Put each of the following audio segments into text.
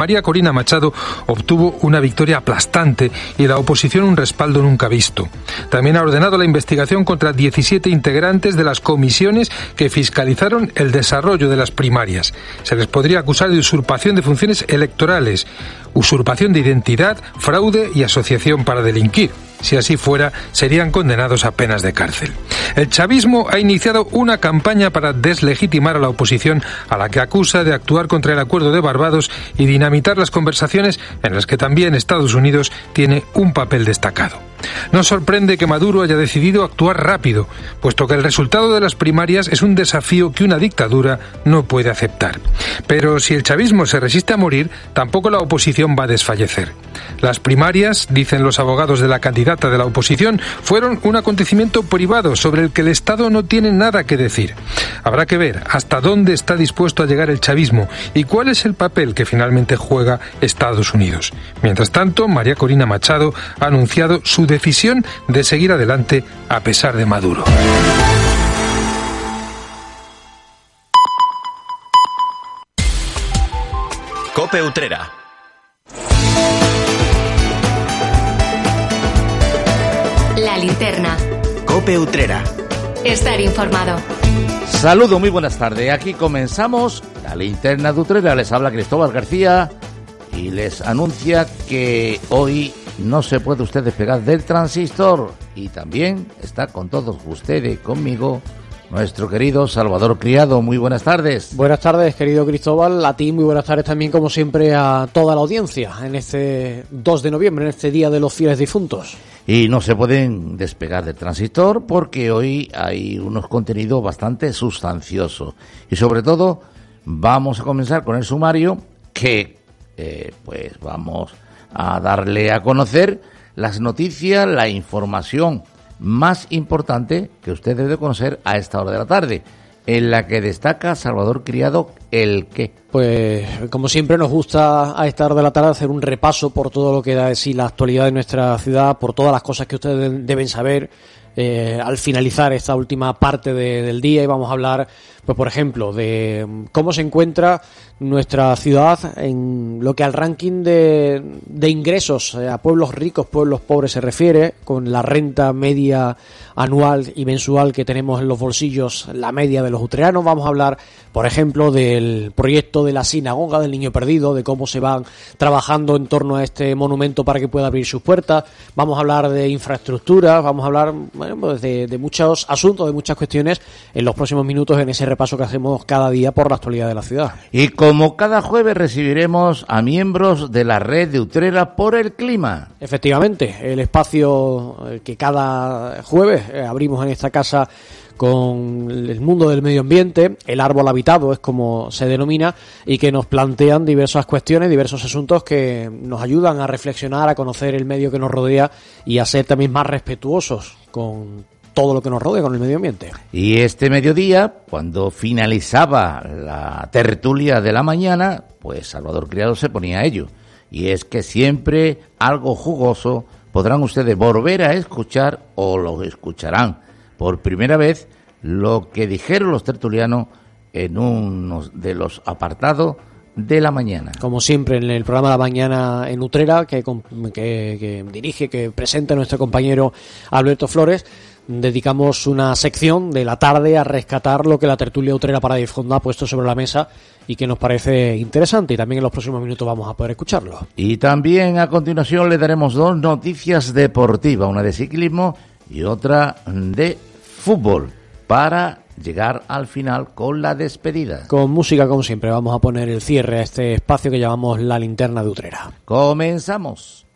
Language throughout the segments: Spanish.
María Corina Machado obtuvo una victoria aplastante y la oposición un respaldo nunca visto. También ha ordenado la investigación contra 17 integrantes de las comisiones que fiscalizaron el desarrollo de las primarias. Se les podría acusar de usurpación de funciones electorales, usurpación de identidad, fraude y asociación para delinquir. Si así fuera, serían condenados a penas de cárcel. El chavismo ha iniciado una campaña para deslegitimar a la oposición, a la que acusa de actuar contra el acuerdo de Barbados y dinamitar las conversaciones en las que también Estados Unidos tiene un papel destacado. No sorprende que Maduro haya decidido actuar rápido, puesto que el resultado de las primarias es un desafío que una dictadura no puede aceptar. Pero si el chavismo se resiste a morir, tampoco la oposición va a desfallecer. Las primarias, dicen los abogados de la candidata de la oposición, fueron un acontecimiento privado sobre el que el Estado no tiene nada que decir. Habrá que ver hasta dónde está dispuesto a llegar el chavismo y cuál es el papel que finalmente juega Estados Unidos. Mientras tanto, María Corina Machado ha anunciado su decisión de seguir adelante a pesar de Maduro. Cope Utrera. La linterna. Cope Utrera. Estar informado. Saludo, muy buenas tardes. Aquí comenzamos la linterna de Utrera. Les habla Cristóbal García y les anuncia que hoy no se puede usted despegar del transistor y también está con todos ustedes conmigo nuestro querido Salvador Criado. Muy buenas tardes. Buenas tardes, querido Cristóbal. A ti muy buenas tardes también, como siempre, a toda la audiencia en este 2 de noviembre, en este Día de los Fieles Difuntos. Y no se pueden despegar del transistor porque hoy hay unos contenidos bastante sustanciosos. Y sobre todo, vamos a comenzar con el sumario que, eh, pues, vamos a darle a conocer las noticias, la información más importante que usted debe conocer a esta hora de la tarde, en la que destaca Salvador Criado el qué. Pues como siempre nos gusta a esta hora de la tarde hacer un repaso por todo lo que da de sí la actualidad de nuestra ciudad, por todas las cosas que ustedes deben saber eh, al finalizar esta última parte de, del día y vamos a hablar, pues por ejemplo, de cómo se encuentra nuestra ciudad en lo que al ranking de, de ingresos eh, a pueblos ricos, pueblos pobres se refiere, con la renta media anual y mensual que tenemos en los bolsillos, la media de los utreanos. Vamos a hablar, por ejemplo, del proyecto de la sinagoga del Niño Perdido, de cómo se van trabajando en torno a este monumento para que pueda abrir sus puertas. Vamos a hablar de infraestructura, vamos a hablar bueno, pues de, de muchos asuntos, de muchas cuestiones en los próximos minutos en ese repaso que hacemos cada día por la actualidad de la ciudad. Y como cada jueves recibiremos a miembros de la red de Utrera por el clima. Efectivamente, el espacio eh, que cada jueves eh, abrimos en esta casa con el mundo del medio ambiente, el árbol habitado es como se denomina, y que nos plantean diversas cuestiones, diversos asuntos que nos ayudan a reflexionar, a conocer el medio que nos rodea y a ser también más respetuosos con todo lo que nos rodea, con el medio ambiente. Y este mediodía, cuando finalizaba la tertulia de la mañana, pues Salvador Criado se ponía a ello. Y es que siempre algo jugoso podrán ustedes volver a escuchar o lo escucharán por primera vez lo que dijeron los tertulianos en uno de los apartados de la mañana. Como siempre en el programa de la mañana en Utrera, que, que, que dirige, que presenta nuestro compañero Alberto Flores, dedicamos una sección de la tarde a rescatar lo que la tertulia Utrera para Difonda ha puesto sobre la mesa y que nos parece interesante y también en los próximos minutos vamos a poder escucharlo. Y también a continuación le daremos dos noticias deportivas, una de ciclismo y otra de fútbol, para llegar al final con la despedida. Con música como siempre vamos a poner el cierre a este espacio que llamamos la linterna de Utrera. Comenzamos.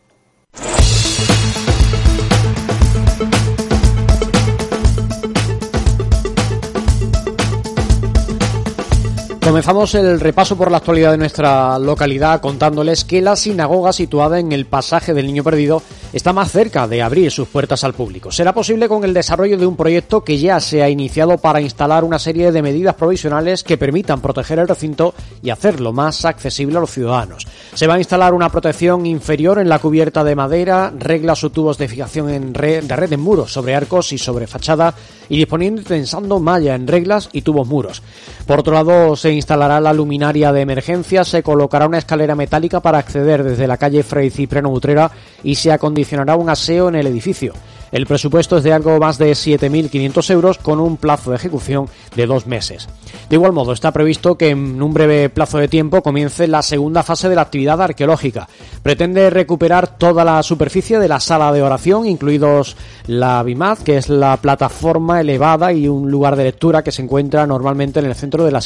Comenzamos el repaso por la actualidad de nuestra localidad contándoles que la sinagoga situada en el pasaje del Niño Perdido está más cerca de abrir sus puertas al público. Será posible con el desarrollo de un proyecto que ya se ha iniciado para instalar una serie de medidas provisionales que permitan proteger el recinto y hacerlo más accesible a los ciudadanos. Se va a instalar una protección inferior en la cubierta de madera, reglas o tubos de fijación en red, de red en muros sobre arcos y sobre fachada y disponiendo y tensando malla en reglas y tubos muros. Por otro lado, se instalará la luminaria de emergencia, se colocará una escalera metálica para acceder desde la calle Fray Cipriano Utrera y se acondicionará un aseo en el edificio. El presupuesto es de algo más de 7.500 euros con un plazo de ejecución de dos meses. De igual modo, está previsto que en un breve plazo de tiempo comience la segunda fase de la actividad arqueológica. Pretende recuperar toda la superficie de la sala de oración, incluidos la Bimaz, que es la plataforma elevada y un lugar de lectura que se encuentra normalmente en el centro de la,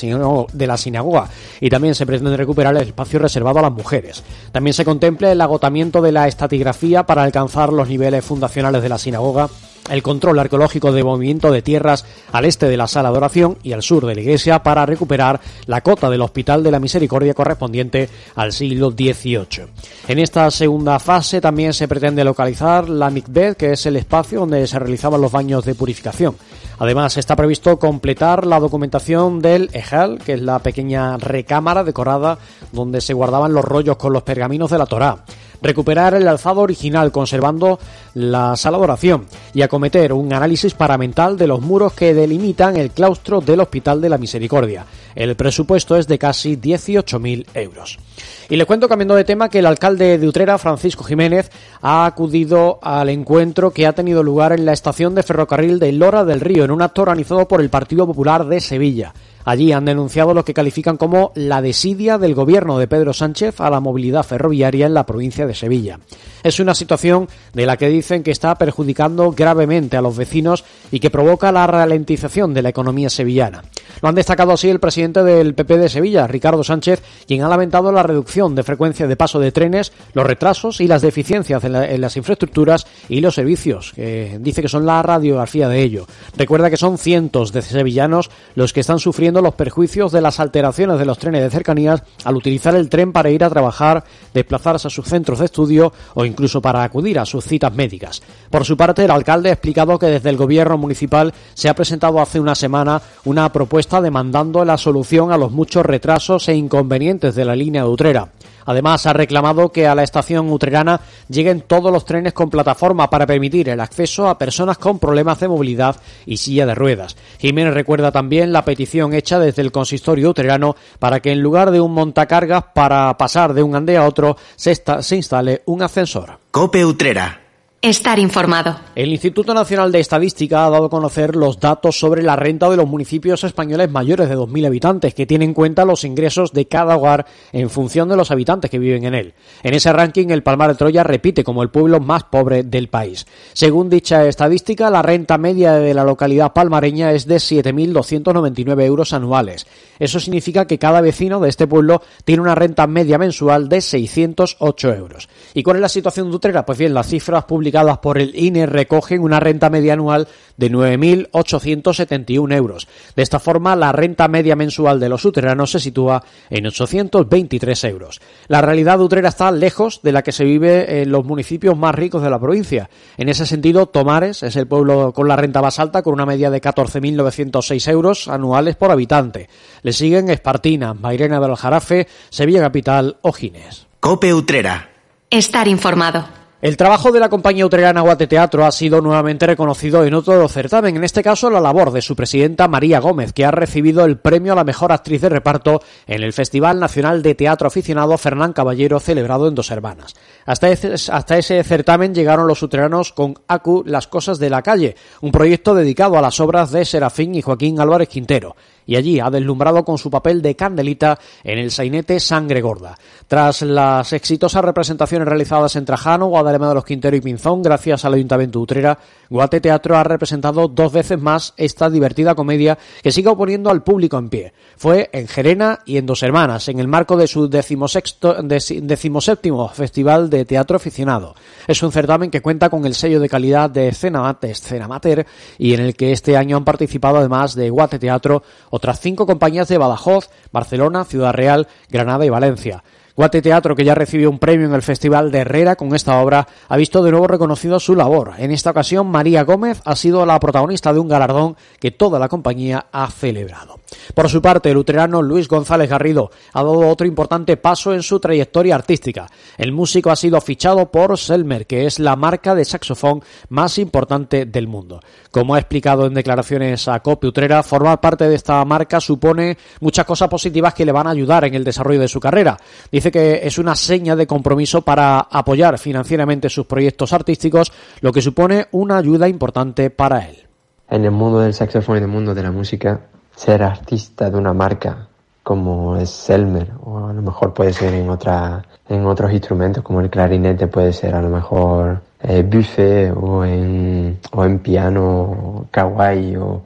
de la sinagoga. Y también se pretende recuperar el espacio reservado a las mujeres. También se contempla el agotamiento de la estatigrafía para alcanzar los niveles fundacionales de la sinagoga el control arqueológico de movimiento de tierras al este de la sala de oración y al sur de la iglesia para recuperar la cota del Hospital de la Misericordia correspondiente al siglo XVIII. En esta segunda fase también se pretende localizar la mikveh, que es el espacio donde se realizaban los baños de purificación. Además, está previsto completar la documentación del Ejal, que es la pequeña recámara decorada donde se guardaban los rollos con los pergaminos de la Torá recuperar el alzado original conservando la sala de oración y acometer un análisis paramental de los muros que delimitan el claustro del Hospital de la Misericordia. El presupuesto es de casi 18.000 euros. Y le cuento cambiando de tema que el alcalde de Utrera, Francisco Jiménez, ha acudido al encuentro que ha tenido lugar en la estación de ferrocarril de Lora del Río en un acto organizado por el Partido Popular de Sevilla. Allí han denunciado lo que califican como la desidia del gobierno de Pedro Sánchez a la movilidad ferroviaria en la provincia de Sevilla. Es una situación de la que dicen que está perjudicando gravemente a los vecinos y que provoca la ralentización de la economía sevillana. Lo han destacado así el presidente del PP de Sevilla, Ricardo Sánchez, quien ha lamentado la reducción de frecuencia de paso de trenes, los retrasos y las deficiencias en, las infraestructuras y los servicios, dice que son la radiografía de ello. Recuerda que son cientos de sevillanos los que están sufriendo los perjuicios de las alteraciones de los trenes de cercanías al utilizar el tren para ir a trabajar, desplazarse a sus centros de estudio o incluso para acudir a sus citas médicas. Por su parte, el alcalde ha explicado que desde el gobierno municipal se ha presentado hace una semana una propuesta demandando la solución a los muchos retrasos e inconvenientes de la línea de Utrera. Además, ha reclamado que a la estación utrerana lleguen todos los trenes con plataforma para permitir el acceso a personas con problemas de movilidad y silla de ruedas. Jiménez recuerda también la petición hecha desde el consistorio utrerano para que en lugar de un montacargas para pasar de un ande a otro se, se instale un ascensor. Cope Utrera Estar informado. El Instituto Nacional de Estadística ha dado a conocer los datos sobre la renta de los municipios españoles mayores de 2.000 habitantes, que tiene en cuenta los ingresos de cada hogar en función de los habitantes que viven en él. En ese ranking, el Palmar de Troya repite como el pueblo más pobre del país. Según dicha estadística, la renta media de la localidad palmareña es de 7.299 euros anuales. Eso significa que cada vecino de este pueblo tiene una renta media mensual de 608 euros. ¿Y cuál es la situación de Utrera? Pues bien, las cifras públicas publicadas por el INE recogen una renta media anual de 9.871 euros. De esta forma, la renta media mensual de los uteranos se sitúa en 823 euros. La realidad de Utrera está lejos de la que se vive en los municipios más ricos de la provincia. En ese sentido, Tomares es el pueblo con la renta más alta, con una media de 14.906 euros anuales por habitante. Le siguen Espartina, Mairena del Aljarafe, Sevilla Capital o Gines. Cope Utrera. Estar informado. El trabajo de la compañía utrerana Guate Teatro ha sido nuevamente reconocido en otro certamen, en este caso la labor de su presidenta María Gómez, que ha recibido el premio a la mejor actriz de reparto en el Festival Nacional de Teatro Aficionado Fernán Caballero celebrado en Dos Hermanas. Hasta ese, hasta ese certamen llegaron los utreranos con ACU Las Cosas de la Calle, un proyecto dedicado a las obras de Serafín y Joaquín Álvarez Quintero y allí ha deslumbrado con su papel de Candelita en el sainete Sangre Gorda. Tras las exitosas representaciones realizadas en Trajano, Guadalema de los Quintero y Pinzón, gracias al Ayuntamiento de Utrera, Guate Teatro ha representado dos veces más esta divertida comedia que sigue oponiendo al público en pie. Fue en Gerena y en Dos Hermanas, en el marco de su decimoséptimo Festival de Teatro Aficionado. Es un certamen que cuenta con el sello de calidad de Escena, Mater y en el que este año han participado además de Guate Teatro otras cinco compañías de Badajoz, Barcelona, Ciudad Real, Granada y Valencia. Guate Teatro, que ya recibió un premio en el Festival de Herrera con esta obra, ha visto de nuevo reconocido su labor. En esta ocasión, María Gómez ha sido la protagonista de un galardón que toda la compañía ha celebrado. Por su parte, el luterano Luis González Garrido ha dado otro importante paso en su trayectoria artística. El músico ha sido fichado por Selmer, que es la marca de saxofón más importante del mundo. Como ha explicado en declaraciones a Cope Utrera, formar parte de esta marca supone muchas cosas positivas que le van a ayudar en el desarrollo de su carrera. Dice que es una seña de compromiso para apoyar financieramente sus proyectos artísticos, lo que supone una ayuda importante para él. En el mundo del saxofón y en el mundo de la música, ser artista de una marca como es Selmer o a lo mejor puede ser en otra en otros instrumentos como el clarinete puede ser a lo mejor eh, buffet o en o en piano kawaii o,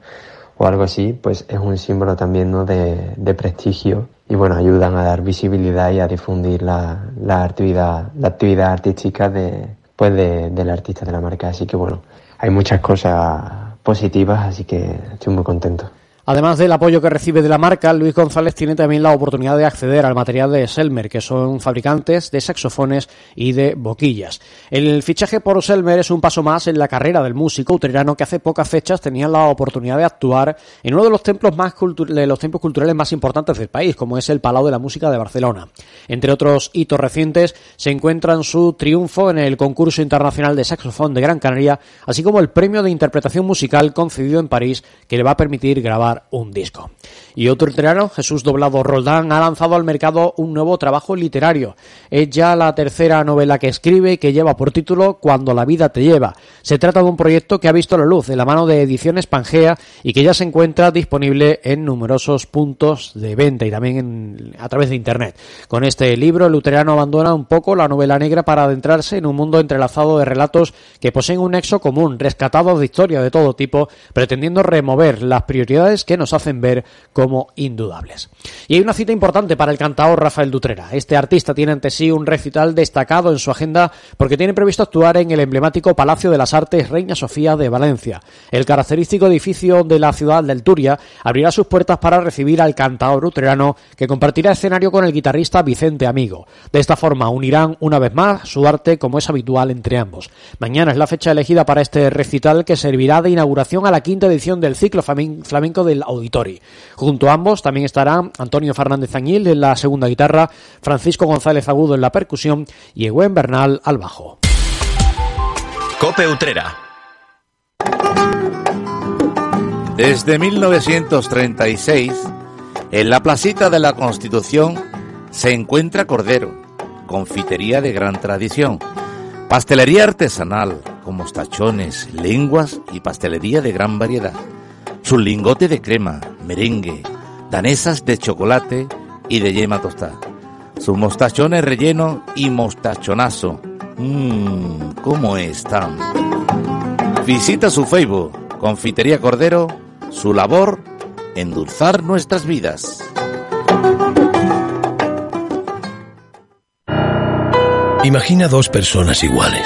o algo así pues es un símbolo también ¿no? de, de prestigio y bueno, ayudan a dar visibilidad y a difundir la, la actividad, la actividad artística de, pues de, del artista de la marca. Así que bueno, hay muchas cosas positivas, así que estoy muy contento. Además del apoyo que recibe de la marca, Luis González tiene también la oportunidad de acceder al material de Selmer, que son fabricantes de saxofones y de boquillas. El fichaje por Selmer es un paso más en la carrera del músico utrerano que hace pocas fechas tenía la oportunidad de actuar en uno de los templos más de los templos culturales más importantes del país, como es el Palau de la Música de Barcelona. Entre otros hitos recientes se encuentran su triunfo en el concurso internacional de saxofón de Gran Canaria, así como el premio de interpretación musical concedido en París que le va a permitir grabar un disco. Y otro literario, Jesús Doblado Roldán, ha lanzado al mercado un nuevo trabajo literario. Es ya la tercera novela que escribe que lleva por título Cuando la vida te lleva. Se trata de un proyecto que ha visto la luz de la mano de Ediciones Pangea y que ya se encuentra disponible en numerosos puntos de venta y también a través de Internet. Con este libro, el luterano abandona un poco la novela negra para adentrarse en un mundo entrelazado de relatos que poseen un nexo común, rescatados de historia de todo tipo, pretendiendo remover las prioridades que nos hacen ver como indudables. Y hay una cita importante para el cantador Rafael Dutrera. Este artista tiene ante sí un recital destacado en su agenda porque tiene previsto actuar en el emblemático Palacio de las Artes Reina Sofía de Valencia. El característico edificio de la ciudad del Turia abrirá sus puertas para recibir al cantador utrerano que compartirá escenario con el guitarrista Vicente Amigo. De esta forma unirán una vez más su arte como es habitual entre ambos. Mañana es la fecha elegida para este recital que servirá de inauguración a la quinta edición del ciclo flamenco del Auditori. Junto a ambos también estará Antonio Fernández Añil en la segunda guitarra, Francisco González Agudo en la percusión y Egüen Bernal al bajo. Cope Utrera. Desde 1936, en la placita de la Constitución se encuentra Cordero, confitería de gran tradición, pastelería artesanal, con mostachones, lenguas y pastelería de gran variedad su lingote de crema, merengue, danesas de chocolate y de yema tostada, sus mostachones relleno y mostachonazo. Mmm, ¿cómo están? Visita su Facebook, Confitería Cordero, su labor, endulzar nuestras vidas. Imagina dos personas iguales.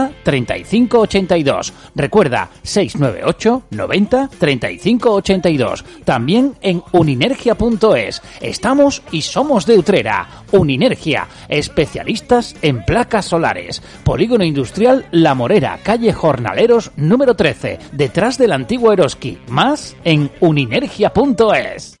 35 82. Recuerda, 698 90 35 82. También en uninergia.es. Estamos y somos de Utrera. Uninergia, especialistas en placas solares. Polígono Industrial La Morera, calle Jornaleros número 13, detrás del antiguo Eroski. Más en uninergia.es.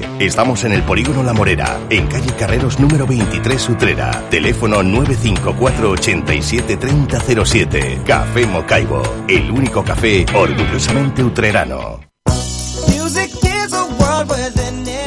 Estamos en el Polígono La Morera, en calle Carreros número 23 Utrera. Teléfono 954 87 3007. Café Mocaibo, el único café orgullosamente utrerano.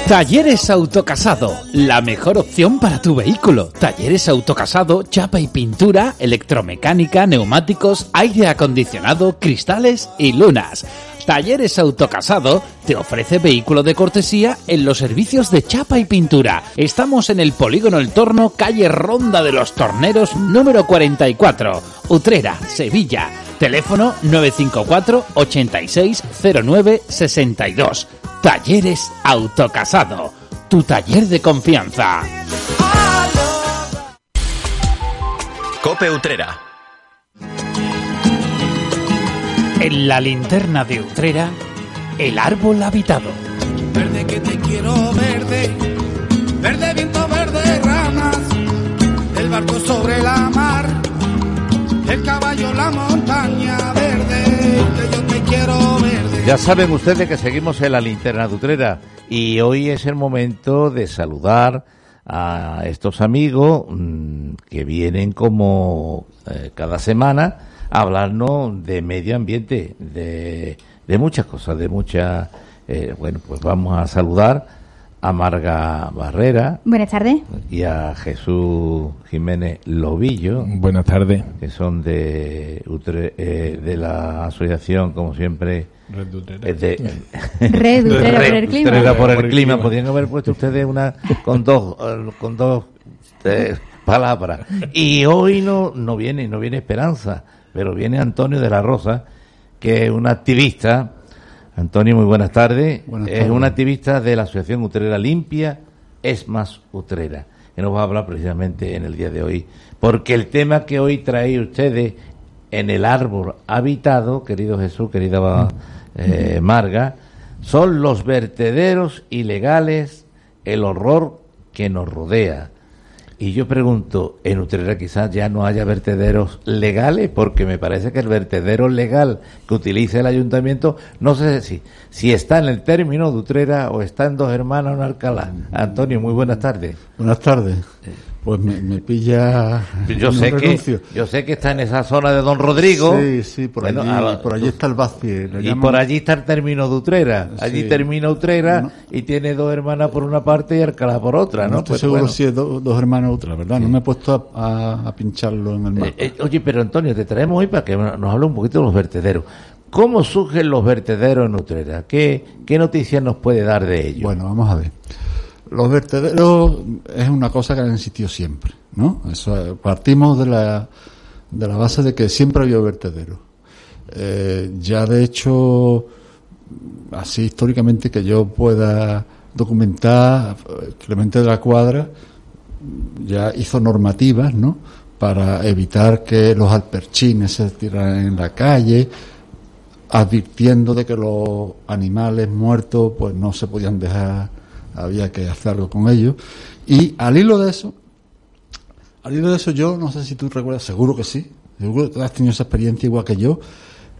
Talleres Autocasado, la mejor opción para tu vehículo. Talleres Autocasado, chapa y pintura, electromecánica, neumáticos, aire acondicionado, cristales y lunas. Talleres Autocasado te ofrece vehículo de cortesía en los servicios de chapa y pintura. Estamos en el Polígono El Torno, calle Ronda de los Torneros, número 44, Utrera, Sevilla. Teléfono 954 8609 62. Talleres Autocasado, tu taller de confianza. Cope Utrera. En la linterna de Utrera, el árbol habitado. Verde que te quiero verde, verde viento, verde ramas, el barco sobre la mar, el caballo, la montaña verde, que yo te quiero verde. Ya saben ustedes que seguimos en la linterna de Utrera y hoy es el momento de saludar a estos amigos mm, que vienen como eh, cada semana a hablarnos de medio ambiente, de, de muchas cosas, de muchas... eh, bueno, pues vamos a saludar a Marga Barrera Buenas tardes. y a Jesús Jiménez Lobillo. Buenas tardes. Que son de, Utre- eh, de la asociación, como siempre. Red de Utrera. de- Red Utrera por el clima. Utrera por el Por el clima. clima. Podrían haber puesto ustedes una con dos, eh, con dos eh, palabras. Y hoy no, no viene, no viene Esperanza, pero viene Antonio de la Rosa, que es un activista. Antonio, muy buenas tardes. Buenas es un activista de la Asociación Utrera Limpia, es más Utrera, que nos va a hablar precisamente en el día de hoy. Porque el tema que hoy trae ustedes en el árbol habitado, querido Jesús, querida eh, Marga, son los vertederos ilegales, el horror que nos rodea. Y yo pregunto, en Utrera quizás ya no haya vertederos legales, porque me parece que el vertedero legal que utiliza el ayuntamiento, no sé si, si está en el término de Utrera o está en Dos Hermanas o en Alcalá. Antonio, muy buenas tardes. Buenas tardes. Pues me, me pilla. Yo sé, que, yo sé que está en esa zona de Don Rodrigo. Sí, sí, por Bueno, allí, por allí está el le Y llaman- por allí está el término de Utrera. Allí Sí. termina Utrera y tiene dos hermanas por una parte y Alcalá por otra, ¿no? No estoy Pues seguro bueno. si es do- dos hermanos o otra, ¿verdad? No me he puesto a, a- a pincharlo en el mapa. Eh, eh, oye, pero Antonio, te traemos hoy para que nos hable un poquito de los vertederos. ¿Cómo surgen los vertederos en Utrera? ¿Qué, qué noticias nos puede dar de ellos? Bueno, vamos a ver. Los vertederos es una cosa que han existido siempre, ¿no? Eso, partimos de la, de la base de que siempre había vertederos. Eh, ya de hecho, así históricamente que yo pueda documentar, Clemente de la Cuadra ya hizo normativas, ¿no? Para evitar que los alperchines se tiraran en la calle, advirtiendo de que los animales muertos pues no se podían dejar, había que hacer algo con ellos. Y al hilo de eso, al hilo de eso yo, no sé si tú recuerdas, seguro que sí, seguro que has tenido esa experiencia igual que yo,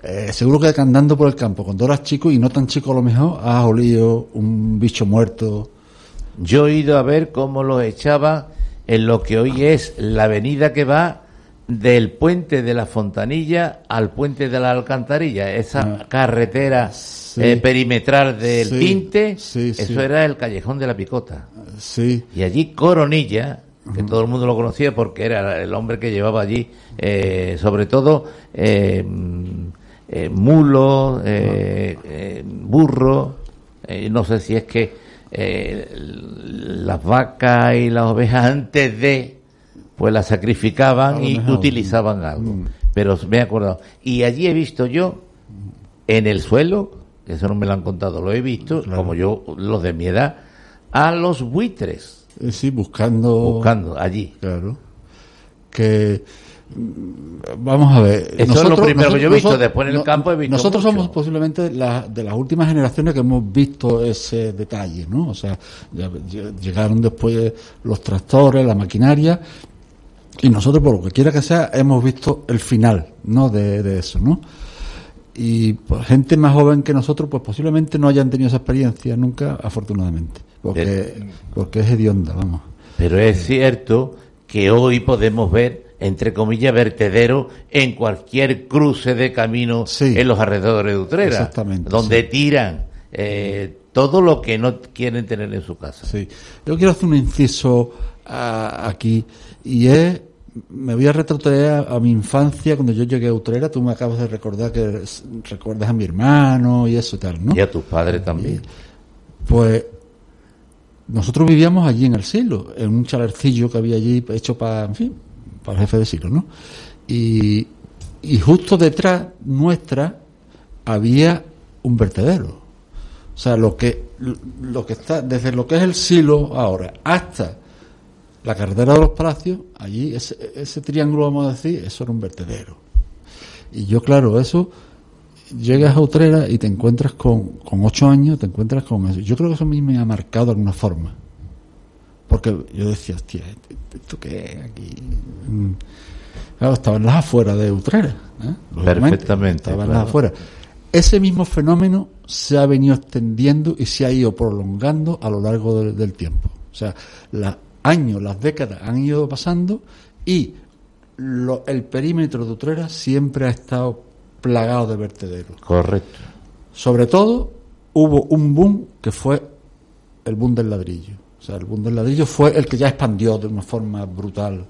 eh, seguro que andando por el campo, cuando eras chico y no tan chico a lo mejor, has olido un bicho muerto. Yo he ido a ver cómo los echaba en lo que hoy es la avenida que va del puente de la Fontanilla al puente de la Alcantarilla, esa carretera eh, perimetral del Sí, Tinte, sí, eso era el callejón de la Picota. Sí. Y allí Coronilla, que todo el mundo lo conocía porque era el hombre que llevaba allí, eh, sobre todo, eh, mm, eh, mulo, eh, burro, no sé si es que las vacas y las ovejas antes de, pues las A sacrificaban y utilizaban algo. Mm. Pero me he acordado. Y allí he visto yo, en el suelo, que eso no me lo han contado, lo he visto, como yo, los de mi edad, a los buitres. Eh, Sí, buscando. Buscando allí. Claro. Que. mm, Vamos a ver. Eso es lo primero que yo he visto, después en el campo he visto Nosotros mucho. somos posiblemente la- de las últimas generaciones que hemos visto ese detalle, ¿no? O sea, ya- ya llegaron después los tractores, la maquinaria, y nosotros, por lo que quiera que sea, hemos visto el final, ¿no? De, de eso, ¿no? Y pues, gente más joven que nosotros, pues posiblemente no hayan tenido esa experiencia nunca, afortunadamente. Porque, porque es hedionda, vamos. Pero es cierto que hoy podemos ver, entre comillas, vertedero en cualquier cruce de camino en los alrededores de Utrera. Exactamente, Donde sí. tiran eh, todo lo que no quieren tener en su casa. Sí. Yo quiero hacer un inciso a- aquí y es me voy a retrotraer a, a mi infancia cuando yo llegué a Utrera. Tú me acabas de recordar que recuerdas a mi hermano y eso y tal, ¿no? Y a tus padres también. Pues nosotros vivíamos allí en el silo, en un chalercillo que había allí hecho para, en fin, para el jefe de silo, ¿no? Y, y justo detrás nuestra había un vertedero. O sea, lo que, lo que está, desde lo que es el silo ahora hasta la carretera de los palacios, allí, ese, ese triángulo, vamos a decir, eso era un vertedero. Y yo, claro, eso, llegas a Utrera y te encuentras con, con ocho años, te encuentras con eso. Yo creo que eso a mí me ha marcado de alguna forma. Porque yo decía, hostia, ¿esto qué es aquí? Mm. Claro, estaba en las afueras de Utrera. ¿eh? Perfectamente, Estaba en claro. las afueras. Ese mismo fenómeno se ha venido extendiendo y se ha ido prolongando a lo largo del, del tiempo. O sea, los años, las décadas han ido pasando y lo- el perímetro de Utrera siempre ha estado plagado de vertederos. Correcto. Sobre todo, hubo un boom que fue el boom del ladrillo. O sea, el boom del ladrillo fue el que ya expandió de una forma brutal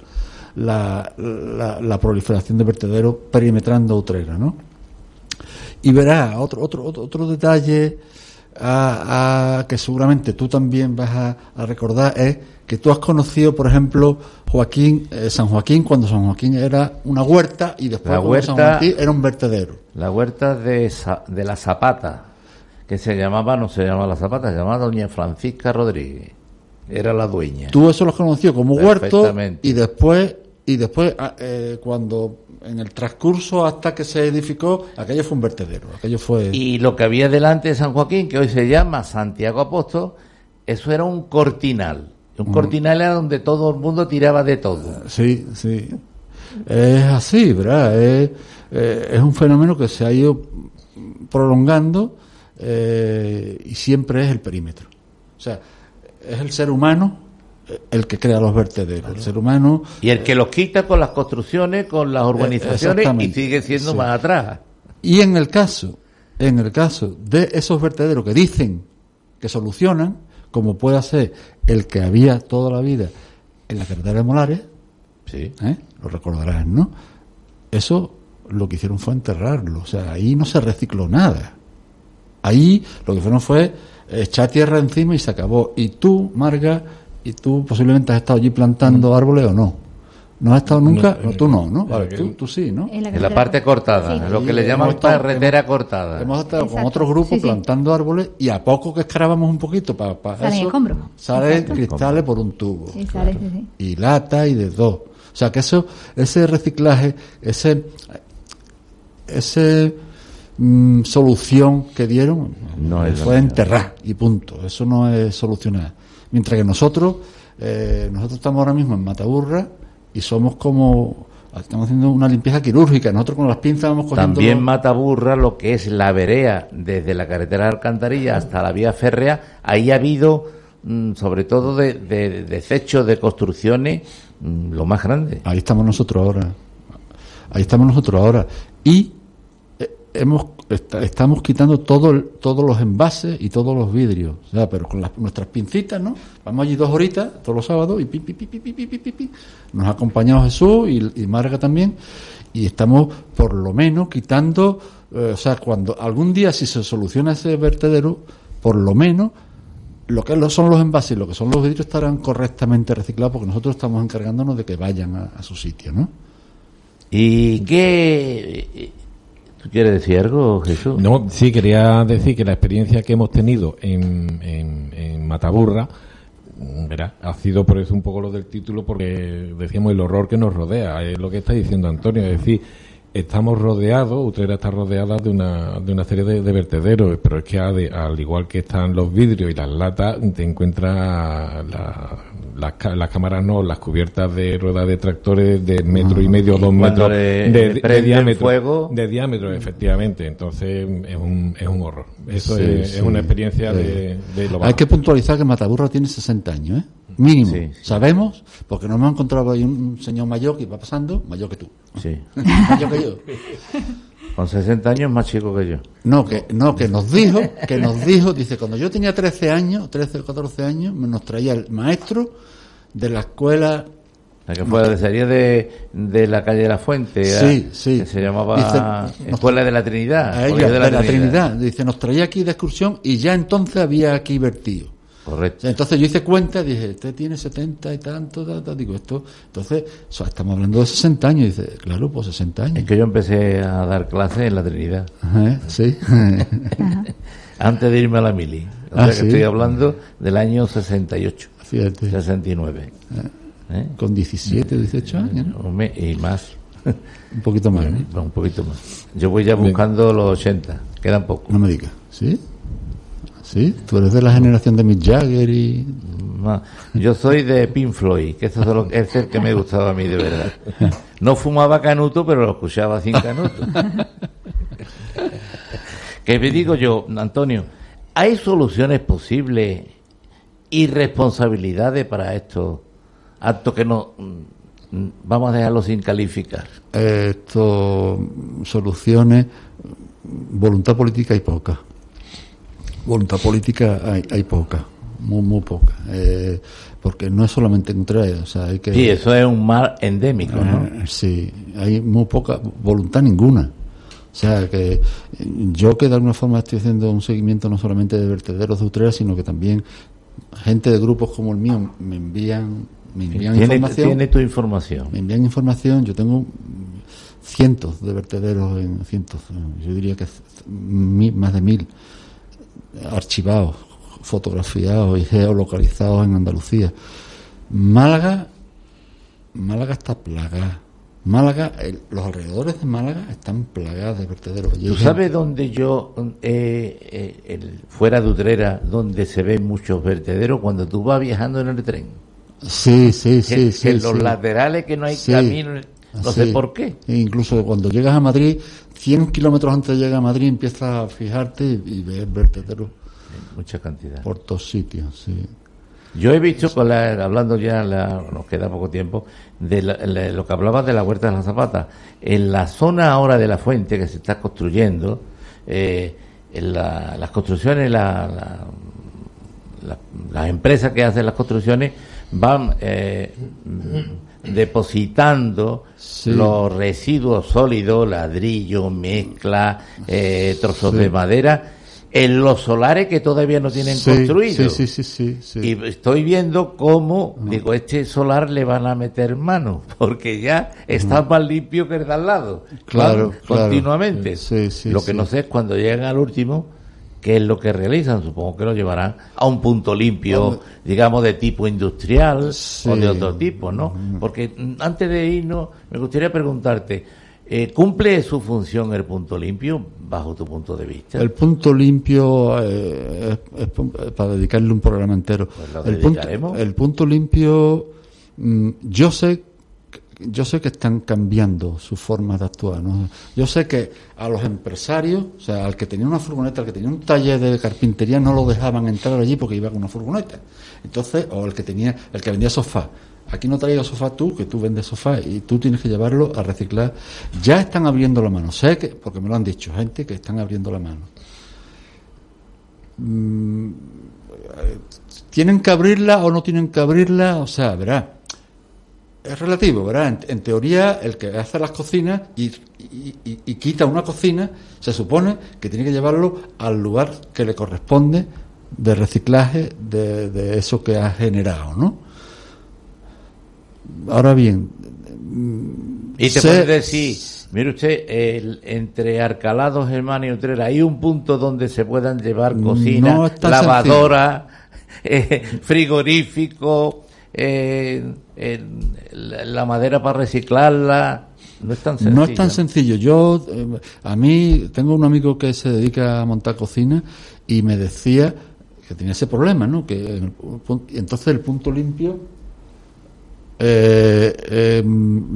la, la- la proliferación de vertederos perimetrando Utrera, ¿no? Y verás, otro, otro, otro, otro detalle a- a- que seguramente tú también vas a, a recordar es que tú has conocido, por ejemplo, Joaquín, eh, San Joaquín, cuando San Joaquín era una huerta y después La San huerta- Joaquín era un vertedero. La huerta de, de la Zapata, que se llamaba, no se llamaba la Zapata, se llamaba Doña Francisca Rodríguez. Era la dueña. Tú eso lo has conocido como huerto y después y después ah, eh, cuando en el transcurso hasta que se edificó aquello fue un vertedero, aquello fue Y lo que había delante de San Joaquín, que hoy se llama Santiago Apóstol, eso era un cortinal. Un Mm. cortinal era donde todo el mundo tiraba de todo. Sí, sí. Es así, ¿verdad? Es, eh, es un fenómeno que se ha ido prolongando eh, y siempre es el perímetro. O sea, es el ser humano eh, el que crea los vertederos. El ser humano Y el que los quita con las construcciones, con las urbanizaciones y Eh, sigue siendo Sí. más atrás. Y en el caso, en el caso de esos vertederos que dicen que solucionan, como puede ser el que había toda la vida en la carretera de Molares, Sí. ¿eh? lo recordarás, ¿no? Eso lo que hicieron fue enterrarlo, o sea, ahí no se recicló nada. Ahí lo que hicieron fue echar tierra encima y se acabó. Y tú, Marga, y tú posiblemente has estado allí plantando árboles o no. ¿No has estado nunca? No, tú no, ¿no? Vale, tú, tú sí, ¿no? En la En la parte cortada, lo que le Sí, llaman estado- carretera cortada. Hemos estado con otros grupos Sí, sí. plantando árboles y a poco que escarbamos un poquito para Salen eso, escombros. salen Exacto. cristales por un tubo. Sí, sale, sí, sí. Y lata y de dos. O sea que eso, ese reciclaje, ese, ese mm, solución que dieron No es la fue enterrar y punto. Eso no es solucionar. Mientras que nosotros, eh, nosotros estamos ahora mismo en Mataburra y somos como Estamos haciendo una limpieza quirúrgica. Nosotros con las pinzas vamos cogiendo. También mata burra lo que es la verea, desde la carretera de Alcantarilla hasta la vía férrea. Ahí ha habido, mm, sobre todo, de, de, desechos de construcciones, mm, lo más grande. Ahí estamos nosotros ahora. Ahí estamos nosotros ahora. Y eh, hemos estamos quitando todo, todos los envases y todos los vidrios. Pero con las, nuestras pincitas, ¿no? Vamos allí dos horitas todos los sábados y pi, pi, pi, pi Nos ha acompañado Jesús y, y, Marga también. Y estamos, por lo menos, quitando. Eh, o sea, cuando algún día, si se soluciona ese vertedero, por lo menos lo que son los envases y lo que son los vidrios estarán correctamente reciclados porque nosotros estamos encargándonos de que vayan a, a su sitio, ¿no? ¿Y qué ¿Tú quieres decir algo, Jesús? No, sí, quería decir que la experiencia que hemos tenido en, Mataburra, ha sido por eso un poco lo del título, porque decíamos el horror que nos rodea, es lo que está diciendo Antonio, es decir, estamos rodeados, Utrera está rodeada de una, de una serie de, de vertederos, pero es que al igual que están los vidrios y las latas, te encuentras la- las, las cámaras no, las cubiertas de ruedas de tractores de metro y medio, Y dos metros le- de, le de diámetro. fuego. De diámetro, efectivamente. Entonces es un, es un horror. Eso Sí, es, sí. es una experiencia Sí. de, de lo Hay bajo. que puntualizar que Mataburra tiene 60 años, ¿eh? Mínimo. Sí, Sabemos, porque nos hemos encontrado ahí un señor mayor que iba pasando, mayor que tú. Sí. mayor que yo. Con 60 años más chico que yo. No, que, no, que nos dijo, que nos dijo, dice, cuando yo tenía 13 años, 13 o 14 años, nos traía el maestro de la escuela La que fue, sería de, de la calle de la Fuente. Sí, sí. Que se llamaba Dice, nos- Escuela de la Trinidad. a ella, Colegio de la, Trinidad. Dice, nos traía aquí de excursión y ya entonces había aquí vertido. Correcto. Entonces yo hice cuenta y dije, usted tiene 70 y tanto, ta, ta. digo, esto, entonces, o sea, estamos hablando de 60 años. dice, claro, pues 60 años. Es que yo empecé a dar clases en la Trinidad. Ajá, sí. Antes de irme a la mili. O Ah, sea que sí. estoy hablando del año 68. Fíjate. 69. ¿Eh? Con 17, 18 años, ¿no? Y más. Un poquito más, ¿no? Un poquito más. Yo voy ya buscando los 80. Quedan pocos. No me digas. ¿Sí? ¿Sí? Tú eres de la generación de Mick Jagger y... Yo soy de Pink Floyd, que eso es, lo- es el que me gustaba a mí de verdad. No fumaba canuto, pero lo escuchaba sin canuto. que me digo yo, Antonio, ¿hay soluciones posibles y responsabilidades para estos actos que no mm, vamos a dejarlo sin calificar? Esto, soluciones, voluntad política hay poca. Voluntad política hay, hay poca, muy, muy poca. Eh, porque no es solamente en Utrera, o sea, hay que... Sí, eso es un mal endémico, ¿no? Eh, sí, hay muy poca voluntad ninguna. O sea, que yo que de alguna forma estoy haciendo un seguimiento no solamente de vertederos de Utrera, sino que también gente de grupos como el mío me envían, me envían Tiene, información. tiene tu información. Me envían información, yo tengo cientos de vertederos, en cientos, yo diría que mi- más de mil archivados, fotografiados y geolocalizados en Andalucía. Málaga, Málaga está plagada. Málaga, el- los alrededores de Málaga están plagados de vertederos. ¿Tú sabes dónde yo, eh, eh, el- fuera de Utrera, donde se ven muchos vertederos cuando tú vas viajando en el tren? Sí, sí, sí, Que- sí. que los sí. laterales que no hay camino, no sé por qué. E incluso cuando llegas a Madrid, 100 kilómetros antes de llegar a Madrid, empiezas a fijarte y, y ver vertederos Mucha cantidad. por todos sitios, sí. Yo he visto, con la- hablando ya, la- nos queda poco tiempo, de la- la- lo que hablabas de la Huerta de la Zapata. En la zona ahora de la fuente que se está construyendo, eh, en la- las construcciones, la- la- la- las empresas que hacen las construcciones van eh, depositando los residuos sólidos, ladrillo, mezcla, eh, trozos Sí. de madera, en los solares que todavía no tienen Sí, construidos. sí, sí, sí, sí, sí. Y estoy viendo cómo, digo, este solar le van a meter mano, porque ya está más limpio que el de al lado. Claro. Continuamente. Sí, lo que no sé es cuando llegan al último, qué es lo que realizan. Supongo que lo llevarán a un punto limpio, digamos, de tipo industrial o de otro tipo, ¿no? Porque mm, antes de irnos, me gustaría preguntarte, eh, ¿cumple su función el punto limpio bajo tu punto de vista? El punto limpio eh, es, para dedicarle un programa entero. Pues lo el, punto, el punto limpio, mm, yo sé yo sé que están cambiando su forma de actuar. ¿no? Yo sé que a los empresarios, o sea, al que tenía una furgoneta, al que tenía un taller de carpintería, no lo dejaban entrar allí porque iba con una furgoneta. Entonces, o el que tenía, el que vendía sofá. Aquí no traigas sofá tú, que tú vendes sofá y tú tienes que llevarlo a reciclar. Ya están abriendo la mano. Sé que, porque me lo han dicho, gente que están abriendo la mano. Mm, ¿Tienen que abrirla o no tienen que abrirla? O sea, verá, es relativo, ¿verdad? En, en teoría, el que hace las cocinas y, y- y- y quita una cocina, se supone que tiene que llevarlo al lugar que le corresponde de reciclaje de, de eso que ha generado, ¿no? Ahora bien, mm, Y te puedes decir, mire usted, el- entre Arcalados, Germán y Utrera, hay un punto donde se puedan llevar cocina, No lavadora, eh, frigorífico, eh, el- la madera para reciclarla. No es tan sencillo. No es tan sencillo. Yo, eh, a mí, tengo un amigo que se dedica a montar cocina y me decía que tenía ese problema, ¿no? Que el entonces el punto limpio, eh, eh,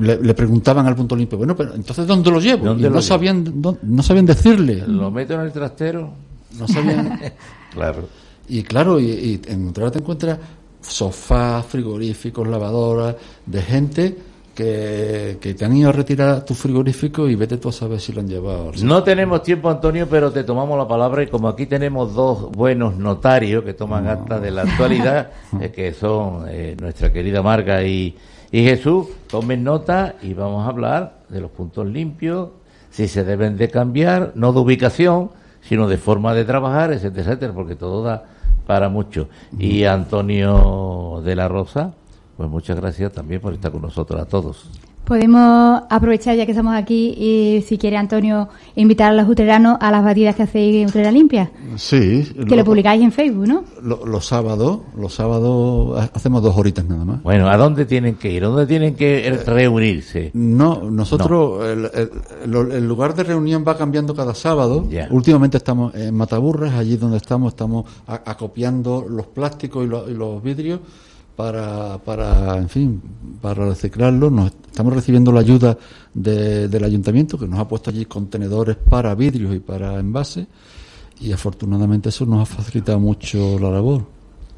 le, le preguntaban al punto limpio, bueno, pero entonces ¿dónde lo llevo? ¿Dónde y no sabían, no sabían decirle. Lo meto en el trastero. No sabían. claro. Y claro, y, y en te encuentras sofás, frigoríficos, lavadoras, de gente que, que te han ido a retirar tu frigorífico y vete tú a saber si lo han llevado. No tenemos tiempo, Antonio, pero te tomamos la palabra y como aquí tenemos dos buenos notarios que toman acta de la actualidad, eh, que son eh, nuestra querida Marga y, y Jesús, tomen nota y vamos a hablar de los puntos limpios, si se deben de cambiar, no de ubicación, sino de forma de trabajar, etcétera, etcétera, porque todo da para mucho. Y Antonio de la Rosa, pues muchas gracias también por estar con nosotros a todos. Podemos aprovechar ya que estamos aquí y si quiere Antonio invitar a los utreranos a las batidas que hacéis en Utrera Limpia, Sí, que lo publicáis en Facebook, ¿no? lo- los sábados, los sábados ha- hacemos dos horitas nada más. Bueno, ¿a dónde tienen que ir? ¿A dónde tienen que reunirse? No, nosotros, El, el- el- el lugar de reunión va cambiando cada sábado. Últimamente estamos en Mataburras, allí donde estamos, estamos a- acopiando los plásticos y los, y los vidrios para, para, en fin, para reciclarlos. Nos estamos recibiendo la ayuda de- del ayuntamiento que nos ha puesto allí contenedores para vidrios y para envases y afortunadamente eso nos ha facilitado mucho la labor.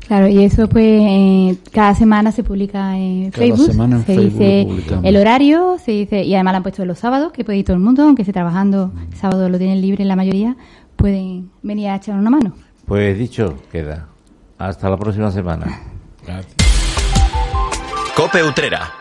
Claro, y eso pues eh, cada semana se publica en Cada Facebook. semana en se Facebook dice el horario, se dice, y además lo han puesto los sábados, que puede ir todo el mundo, aunque esté trabajando, sábado lo tienen libre en la mayoría, pueden venir a echar una mano. Pues dicho, queda. Hasta la próxima semana. Cope Utrera.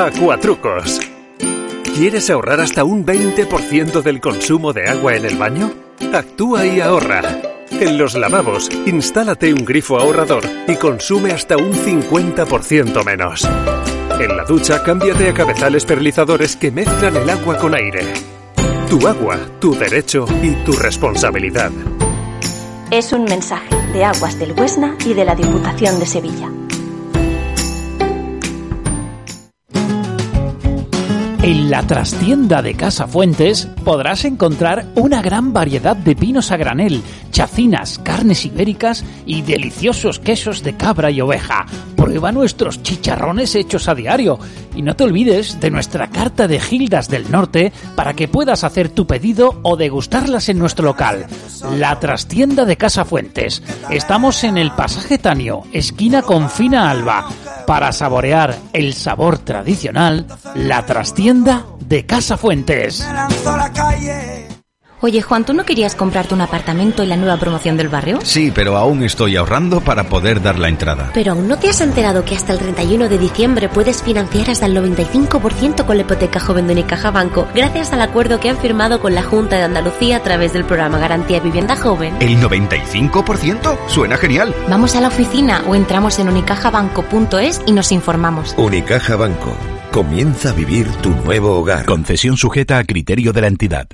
Acuatrucos. ¿Quieres ahorrar hasta un 20% del consumo de agua en el baño? Actúa y ahorra. En los lavabos, instálate un grifo ahorrador y consume hasta un 50% menos. En la ducha, cámbiate a cabezales perlizadores que mezclan el agua con aire. Tu agua, tu derecho y tu responsabilidad. Es un mensaje de Aguas del Huesna y de la Diputación de Sevilla. En la trastienda de Casa Fuentes podrás encontrar una gran variedad de pinos a granel, chacinas, carnes ibéricas y deliciosos quesos de cabra y oveja. Prueba nuestros chicharrones hechos a diario y no te olvides de nuestra carta de Gildas del Norte para que puedas hacer tu pedido o degustarlas en nuestro local. La trastienda de Casa Fuentes. Estamos en el pasaje Tanio, esquina con Fina Alba. Para saborear el sabor tradicional, la trastienda de Casa Fuentes. Oye, Juan, ¿tú no querías comprarte un apartamento y la nueva promoción del barrio? Sí, pero aún estoy ahorrando para poder dar la entrada. Pero aún no te has enterado que hasta el 31 de diciembre puedes financiar hasta el 95% con la hipoteca joven de Unicaja Banco, gracias al acuerdo que han firmado con la Junta de Andalucía a través del programa Garantía Vivienda Joven. ¿El 95%? Suena genial. Vamos a la oficina o entramos en unicajabanco.es y nos informamos. Unicaja Banco. Comienza a vivir tu nuevo hogar. Concesión sujeta a criterio de la entidad.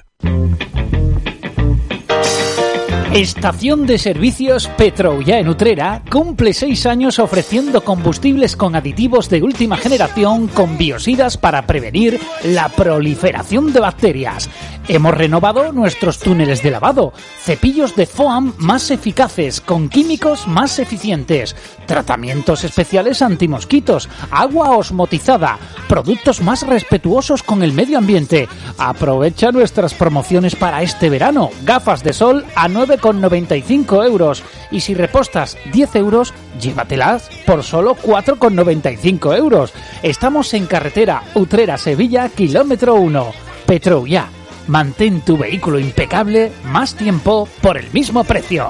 Estación de servicios Petroulla en Utrera cumple seis años ofreciendo combustibles con aditivos de última generación con biosidas para prevenir la proliferación de bacterias. Hemos renovado nuestros túneles de lavado, cepillos de foam más eficaces con químicos más eficientes, tratamientos especiales antimosquitos, agua osmotizada, productos más respetuosos con el medio ambiente. Aprovecha nuestras promociones para este verano. Gafas de sol a 9,95 euros. Y si repostas 10 euros, llévatelas por solo 4,95 euros. Estamos en carretera Utrera-Sevilla, kilómetro 1. Petroulla. Mantén tu vehículo impecable más tiempo por el mismo precio.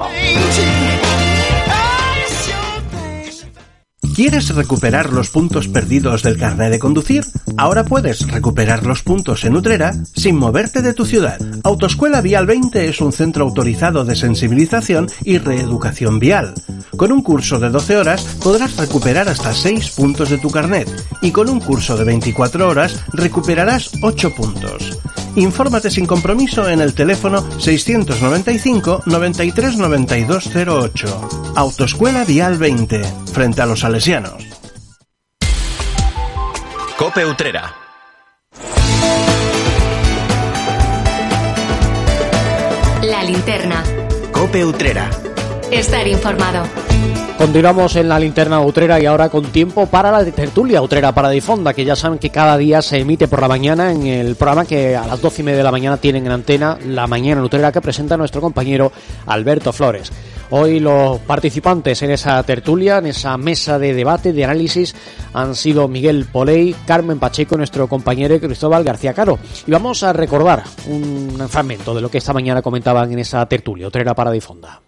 ¿Quieres recuperar los puntos perdidos del carnet de conducir? Ahora puedes recuperar los puntos en Utrera sin moverte de tu ciudad. Autoescuela Vial 20 es un centro autorizado de sensibilización y reeducación vial. Con un curso de 12 horas podrás recuperar hasta 6 puntos de tu carnet y con un curso de 24 horas recuperarás 8 puntos. Infórmate sin compromiso en el teléfono 695 93 92 08. Autoescuela Vial 20, frente a los Cope Utrera. La linterna. Cope Utrera. Estar informado. Continuamos en la linterna utrera y ahora con tiempo para la tertulia utrera para difonda, que ya saben que cada día se emite por la mañana en el programa que a las doce y media de la mañana tienen en antena la mañana utrera que presenta nuestro compañero Alberto Flores. Hoy los participantes en esa tertulia, en esa mesa de debate, de análisis, han sido Miguel Poley, Carmen Pacheco, nuestro compañero y Cristóbal García Caro. Y vamos a recordar un fragmento de lo que esta mañana comentaban en esa tertulia utrera para difonda.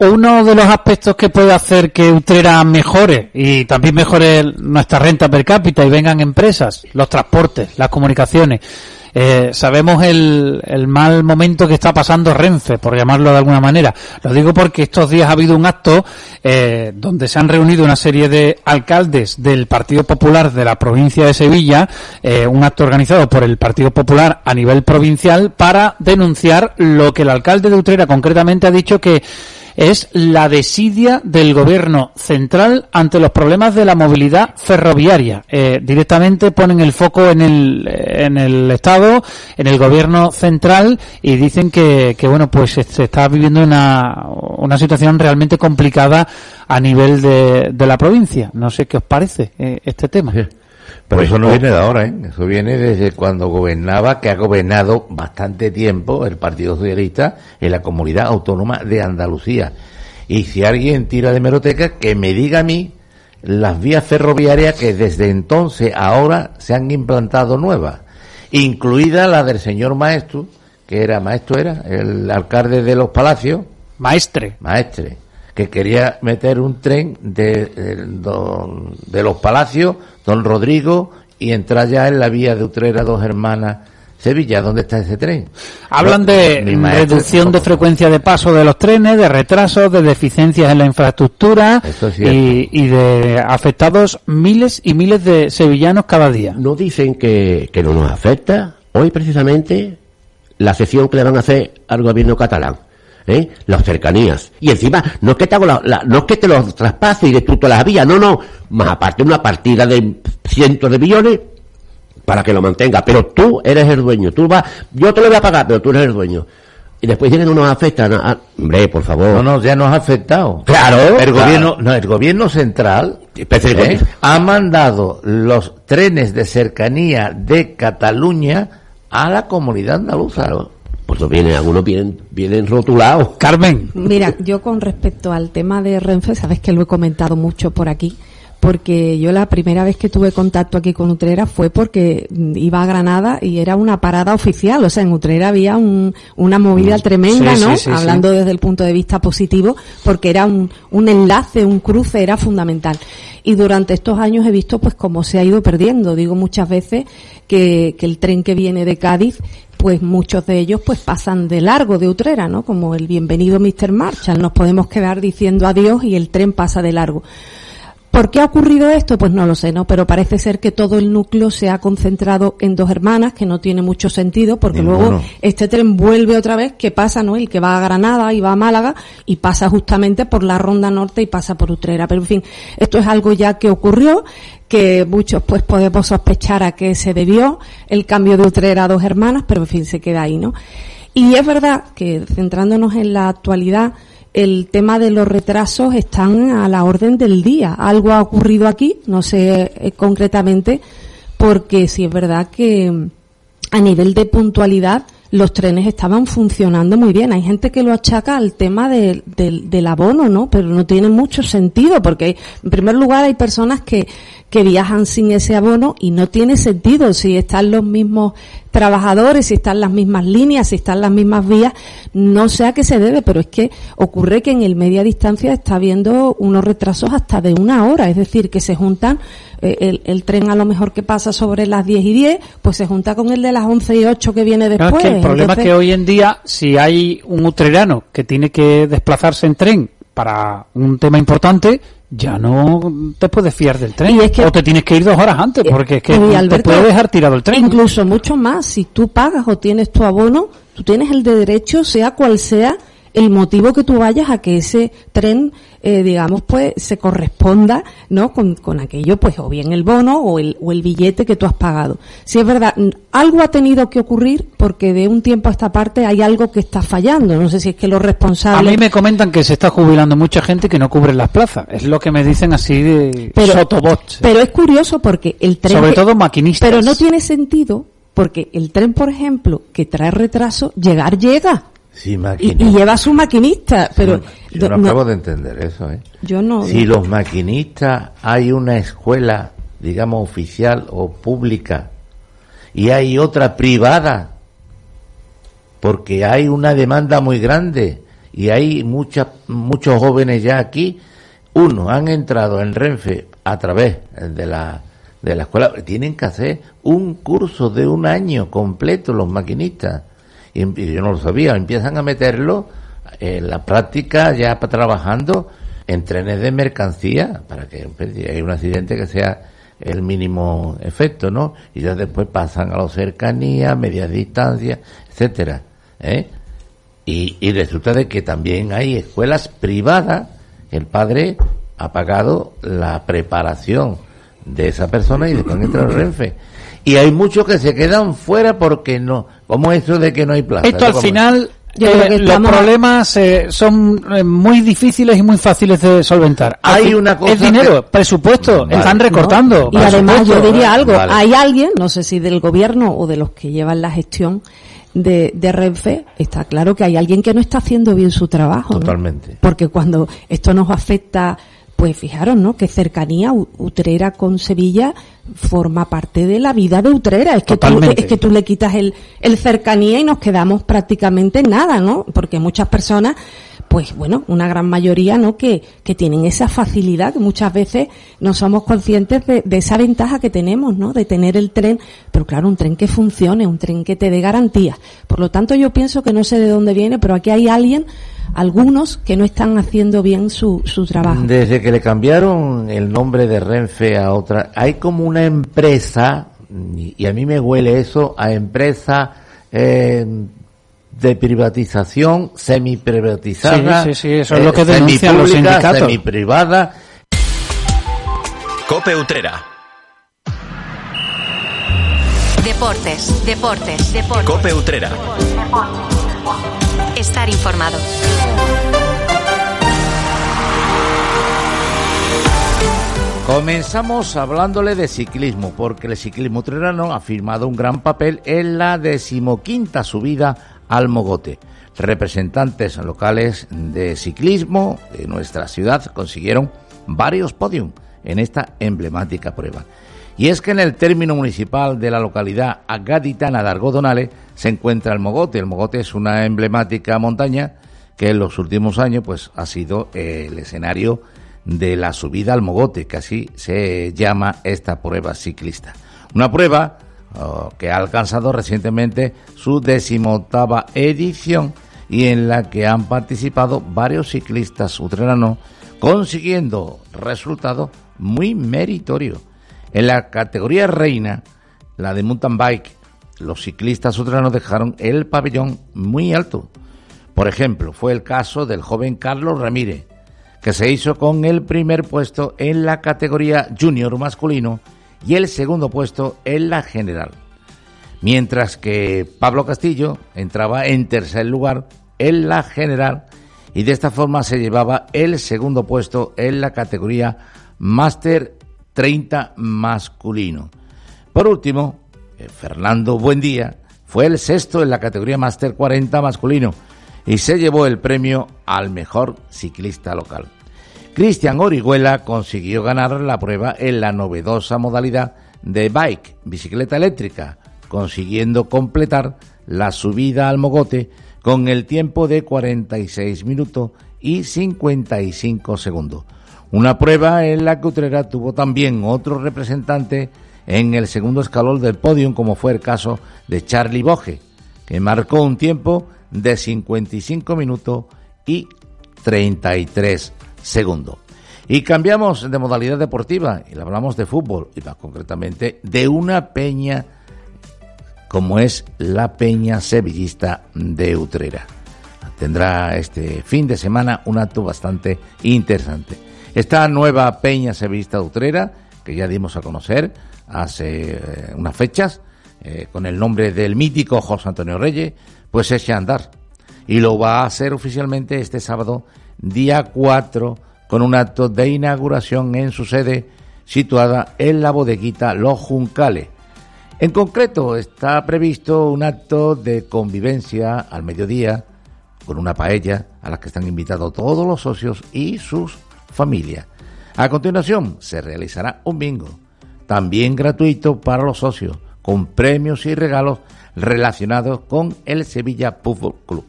Uno de los aspectos que puede hacer que Utrera mejore y también mejore nuestra renta per cápita y vengan empresas, los transportes, las comunicaciones. Eh, sabemos el, el, mal momento que está pasando Renfe, por llamarlo de alguna manera. Lo digo porque estos días ha habido un acto eh, donde se han reunido una serie de alcaldes del Partido Popular de la provincia de Sevilla, eh, un acto organizado por el Partido Popular a nivel provincial para denunciar lo que el alcalde de Utrera concretamente ha dicho que es la desidia del gobierno central ante los problemas de la movilidad ferroviaria. Eh, directamente ponen el foco en el, en el Estado, en el gobierno central y dicen que, que bueno, pues se está viviendo una, una situación realmente complicada a nivel de, de la provincia. No sé qué os parece eh, este tema. Pero eso no viene de ahora, ¿eh? Eso viene desde cuando gobernaba, que ha gobernado bastante tiempo el Partido Socialista en la comunidad autónoma de Andalucía. Y si alguien tira de meroteca, que me diga a mí las vías ferroviarias que desde entonces ahora se han implantado nuevas, incluida la del señor maestro, que era maestro, era el alcalde de los palacios. Maestre. Maestre que quería meter un tren de, de, de, los palacios, don Rodrigo, y entrar ya en la vía de Utrera Dos Hermanas. Sevilla, ¿dónde está ese tren? Hablan de reducción de frecuencia de paso de los trenes, de retrasos, de deficiencias en la infraestructura y, y, de afectados miles y miles de sevillanos cada día. No dicen que, que no nos afecta. Hoy precisamente la sesión que le van a hacer al gobierno catalán ¿eh? las cercanías. Y encima, no es que te hago la, la, no es que te los traspase y de tú todas las vías, no, no, más aparte una partida de cientos de millones para que lo mantenga, pero tú eres el dueño, tú vas, yo te lo voy a pagar, pero tú eres el dueño. Y después dicen que no nos afecta, no, ah, hombre, por favor. No, no, ya nos ha afectado. Claro. El claro. gobierno, no, el gobierno central ¿eh? ha mandado los trenes de cercanía de Cataluña a la comunidad andaluza. Pues vienen, algunos vienen, vienen rotulados. Carmen. Mira, yo con respecto al tema de Renfe, sabes que lo he comentado mucho por aquí, porque yo la primera vez que tuve contacto aquí con Utrera fue porque iba a Granada y era una parada oficial, o sea, en Utrera había un, una movida tremenda, Sí, ¿no? sí, sí, Hablando desde el punto de vista positivo, porque era un, un enlace, un cruce, era fundamental. Y durante estos años he visto pues cómo se ha ido perdiendo. Digo muchas veces que, que el tren que viene de Cádiz pues muchos de ellos pues pasan de largo de Utrera, ¿no? Como el bienvenido Mr. Marshall. Nos podemos quedar diciendo adiós y el tren pasa de largo. ¿Por qué ha ocurrido esto? Pues no lo sé, ¿no? Pero parece ser que todo el núcleo se ha concentrado en dos hermanas, que no tiene mucho sentido, porque luego este tren vuelve otra vez, que pasa, ¿no? El que va a Granada y va a Málaga, y pasa justamente por la Ronda Norte y pasa por Utrera. Pero en fin, esto es algo ya que ocurrió, que muchos pues podemos sospechar a qué se debió el cambio de Utrera a dos hermanas, pero en fin, se queda ahí, ¿no? Y es verdad que centrándonos en la actualidad, el tema de los retrasos están a la orden del día. Algo ha ocurrido aquí, no sé eh, concretamente, porque sí es verdad que mm, a nivel de puntualidad los trenes estaban funcionando muy bien. Hay gente que lo achaca al tema de- del- del abono, ¿no? Pero no tiene mucho sentido porque, en primer lugar, hay personas que, que viajan sin ese abono y no tiene sentido si están los mismos trabajadores, si están las mismas líneas, si están las mismas vías, no sé a qué se debe, pero es que ocurre que en el media distancia está habiendo unos retrasos hasta de una hora, es decir, que se juntan eh, el, el tren a lo mejor que pasa sobre las 10 y 10, pues se junta con el de las 11 y 8 que viene No, después. es que el problema Entonces- es que hoy en día, si hay un utrerano que tiene que desplazarse en tren para un tema importante, ya no te puedes fiar del tren. Y es que- o te tienes que ir dos horas antes, porque es que te puede dejar tirado el tren. Incluso mucho más, si tú pagas o tienes tu abono, tú tienes el de derecho, sea cual sea el motivo que tú vayas a que ese tren, eh, digamos, pues se corresponda, ¿no? Con, con aquello, pues, o bien el bono o el, o el billete que tú has pagado. Si es verdad, algo ha tenido que ocurrir porque de un tiempo a esta parte hay algo que está fallando. No sé si es que los A responsables... mí me comentan que se está jubilando mucha gente que no cubre las plazas. Es lo que me dicen así de Pero- sotobots. Pero es curioso porque el tren... Sobre que- todo maquinistas. Pero no tiene sentido porque el tren, por ejemplo, que trae retraso, llegar llega. Sí, Y, lleva su maquinista. Pero Yo no, no- acabo de entender eso, ¿eh? yo no. Si los maquinistas hay una escuela, digamos, oficial o pública y hay otra privada, porque hay una demanda muy grande y hay muchas muchos jóvenes ya aquí, uno, han entrado en Renfe a través de la, de la escuela, tienen que hacer un curso de un año completo los maquinistas. Y, em- y yo no lo sabía, empiezan a meterlo en la práctica ya trabajando en trenes de mercancía para que hay un accidente que sea el mínimo efecto, ¿no? Y ya después pasan a la cercanía, medias distancias, etcétera, ¿eh? Y, y resulta de que también hay escuelas privadas, el padre ha pagado la preparación de esa persona y después entra el Renfe. Y hay muchos que se quedan fuera porque no, ¿cómo es eso de que no hay plaza? Esto al final, eh, los estamos- problemas eh, son eh, muy difíciles y muy fáciles de solventar. Hay una cosa Es dinero, que- presupuesto, Vale. están recortando. Y además yo diría algo, Vale. hay alguien, no sé si del gobierno o de los que llevan la gestión de, de Renfe, está claro que hay alguien que no está haciendo bien su trabajo. ¿no? Totalmente. Porque cuando esto nos afecta, pues fijaros, ¿no? Que cercanía Utrera con Sevilla forma parte de la vida de Utrera. Es que, tú, es que tú le quitas el, el cercanía y nos quedamos prácticamente en nada, ¿no? Porque muchas personas, pues bueno, una gran mayoría, ¿no? Que, que tienen esa facilidad, que muchas veces no somos conscientes de, de esa ventaja que tenemos, ¿no? De tener el tren, pero claro, un tren que funcione, un tren que te dé garantías. Por lo tanto, yo pienso que no sé de dónde viene, pero aquí hay alguien, algunos que no están haciendo bien su, su trabajo. Desde que le cambiaron el nombre de Renfe a otra, hay como una empresa, y a mí me huele eso, a empresa eh, de privatización, semi-privatizada, Sí, sí, sí, eso es lo que denuncian los sindicatos. semi-privada. Cope Utrera. Deportes, deportes, deportes. Cope Utrera. Estar informado. Comenzamos hablándole de ciclismo, porque el ciclismo utrerano ha firmado un gran papel en la decimoquinta subida al Mogote. Representantes locales de ciclismo de nuestra ciudad consiguieron varios podiums en esta emblemática prueba. Y es que en el término municipal de la localidad agaditana de Argodonale se encuentra el Mogote. El Mogote es una emblemática montaña que en los últimos años pues ha sido el escenario de la subida al Mogote, que así se llama esta prueba ciclista. Una prueba oh, que ha alcanzado recientemente su decimoctava edición y en la que han participado varios ciclistas utreranos consiguiendo resultados muy meritorios. En la categoría reina, la de mountain bike, los ciclistas utreranos dejaron el pabellón muy alto. Por ejemplo, fue el caso del joven Carlos Ramírez, que se hizo con el primer puesto en la categoría junior masculino y el segundo puesto en la general. Mientras que Pablo Castillo entraba en tercer lugar en la general y de esta forma se llevaba el segundo puesto en la categoría Master 30 masculino. Por último, eh, Fernando Buendía fue el sexto en la categoría Master 40 masculino y se llevó el premio al mejor ciclista local. Cristian Orihuela consiguió ganar la prueba en la novedosa modalidad de bike, bicicleta eléctrica, consiguiendo completar la subida al mogote con el tiempo de 46 minutos y 55 segundos una prueba en la que Utrera tuvo también otro representante en el segundo escalón del podio, como fue el caso de Charlie Boge, que marcó un tiempo de 55 minutos y 33 segundos. Y cambiamos de modalidad deportiva y hablamos de fútbol y más concretamente de una peña como es la Peña Sevillista de Utrera. Tendrá este fin de semana un acto bastante interesante. Esta nueva Peña Sevillista Utrera, que ya dimos a conocer hace eh, unas fechas, eh, con el nombre del mítico José Antonio Reyes, pues echa a andar. Y lo va a hacer oficialmente este sábado, día 4, con un acto de inauguración en su sede, situada en la bodeguita Los Juncales. En concreto, está previsto un acto de convivencia al mediodía, con una paella a la que están invitados todos los socios y sus familia. A continuación, se realizará un bingo, también gratuito para los socios, con premios y regalos relacionados con el Sevilla Fútbol Club.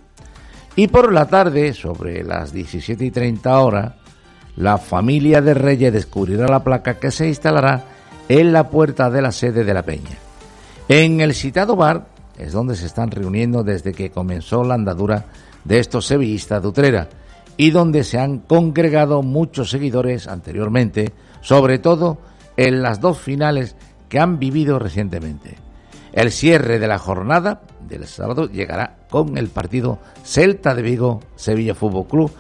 Y por la tarde, sobre las 17 y 30 horas, la familia de Reyes descubrirá la placa que se instalará en la puerta de la sede de la Peña. En el citado bar es donde se están reuniendo desde que comenzó la andadura de estos sevillistas de Utrera, y donde se han congregado muchos seguidores anteriormente, sobre todo en las dos finales que han vivido recientemente. El cierre de la jornada del sábado llegará con el partido Celta de Vigo Sevilla Fútbol Club,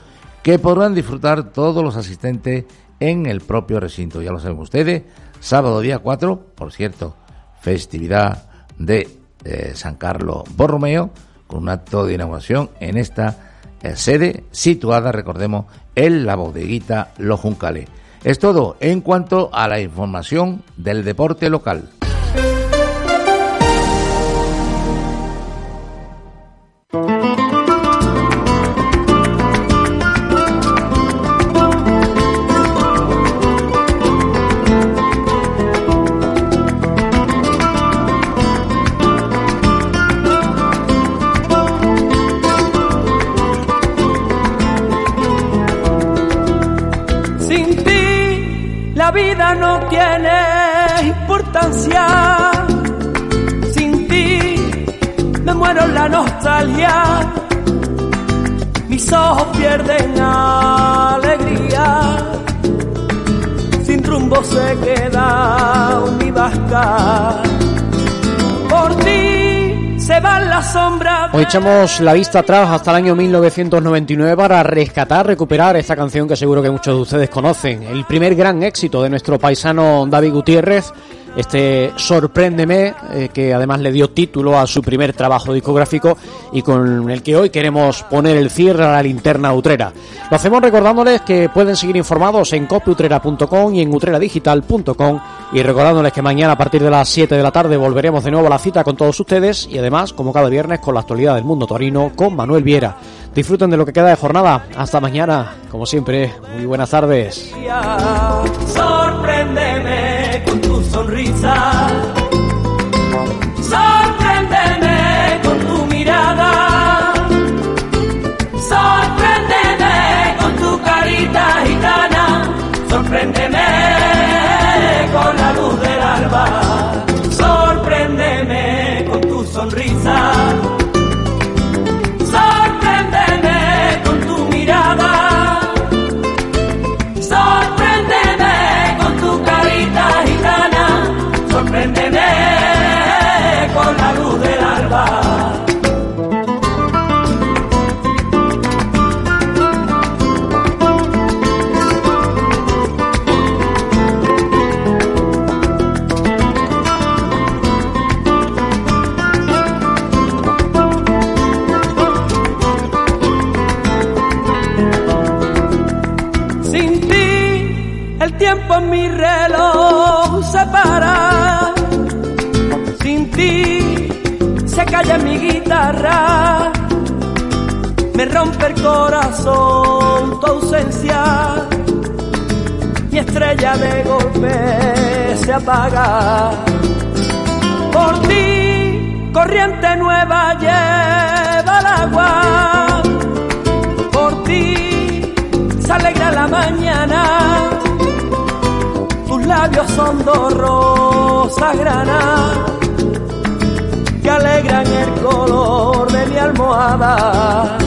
que podrán disfrutar todos los asistentes en el propio recinto. Ya lo saben ustedes, sábado día 4, por cierto, festividad de eh, San Carlos Borromeo, con un acto de inauguración en esta eh, sede situada, recordemos, en la bodeguita Los Juncales. Es todo en cuanto a la información del deporte local. Mis ojos pierden alegría, sin rumbo se queda mi. Por ti se van las sombras. Hoy echamos la vista atrás hasta el año 1999 para rescatar, recuperar esta canción que seguro que muchos de ustedes conocen. El primer gran éxito de nuestro paisano David Gutiérrez este Sorpréndeme, eh, que además le dio título a su primer trabajo discográfico y con el que hoy queremos poner el cierre a la linterna utrera. Lo hacemos recordándoles que pueden seguir informados en copiutrera.com y en utreradigital.com y recordándoles que mañana a partir de las 7 de la tarde volveremos de nuevo a la cita con todos ustedes y además, como cada viernes, con la actualidad del mundo torino con Manuel Viera. Disfruten de lo que queda de jornada. Hasta mañana. Como siempre, muy buenas tardes. Sorpréndeme tu el corazón tu ausencia. Mi estrella de golpe se apaga. Por ti, corriente nueva lleva el agua. Por ti, se alegra la mañana. Tus labios son dos rosas granas que alegran el color de mi almohada.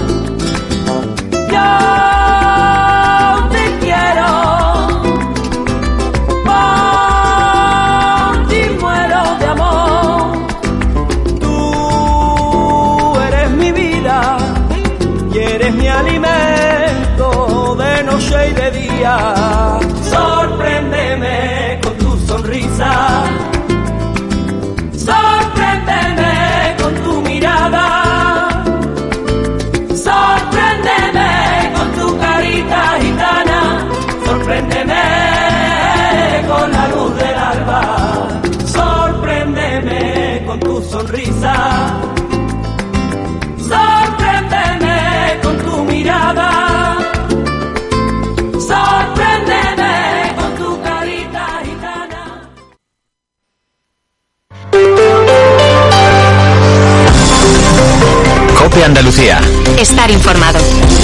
Cope Andalucía. Estar informado.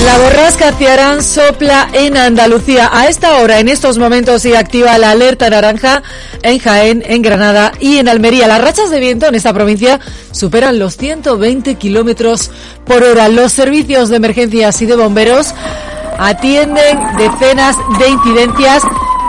La borrasca Ciarán sopla en Andalucía. A esta hora, en estos momentos, se activa la alerta naranja en Jaén, en Granada y en Almería. Las rachas de viento en esta provincia superan los 120 kilómetros por hora. Los servicios de emergencias y de bomberos atienden decenas de incidencias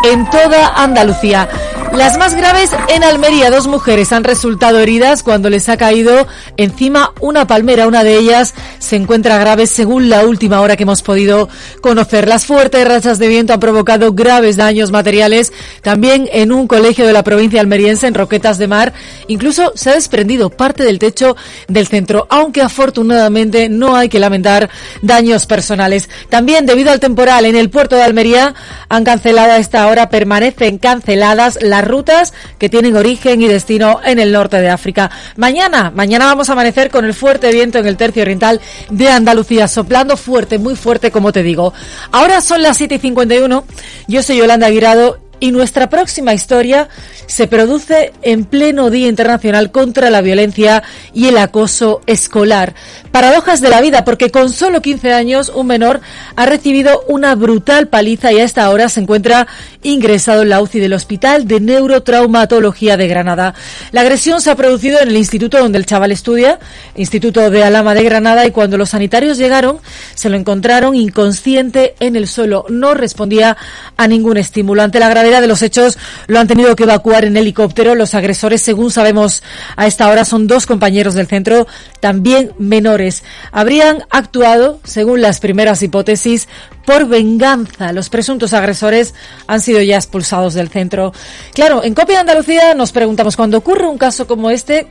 en toda Andalucía. Las más graves en Almería, dos mujeres han resultado heridas cuando les ha caído encima una palmera. Una de ellas se encuentra grave según la última hora que hemos podido conocer. Las fuertes rachas de viento han provocado graves daños materiales también en un colegio de la provincia almeriense en Roquetas de Mar. Incluso se ha desprendido parte del techo del centro, aunque afortunadamente no hay que lamentar daños personales. También debido al temporal en el puerto de Almería han cancelado a esta hora, permanecen canceladas las rutas que tienen origen y destino en el norte de África. Mañana, mañana vamos a amanecer con el fuerte viento en el tercio oriental de Andalucía, soplando fuerte, muy fuerte, como te digo. Ahora son las 7 y 51. Yo soy Yolanda Aguirado y nuestra próxima historia se produce en pleno Día Internacional contra la Violencia y el Acoso Escolar. Paradojas de la vida, porque con solo 15 años un menor ha recibido una brutal paliza y a esta hora se encuentra ingresado en la UCI del Hospital de Neurotraumatología de Granada. La agresión se ha producido en el instituto donde el chaval estudia, Instituto de Alama de Granada, y cuando los sanitarios llegaron se lo encontraron inconsciente en el suelo. No respondía a ningún estímulo. Ante la de los hechos lo han tenido que evacuar en helicóptero. Los agresores, según sabemos a esta hora, son dos compañeros del centro, también menores. Habrían actuado, según las primeras hipótesis, por venganza. Los presuntos agresores han sido ya expulsados del centro. Claro, en Copia de Andalucía nos preguntamos, cuando ocurre un caso como este,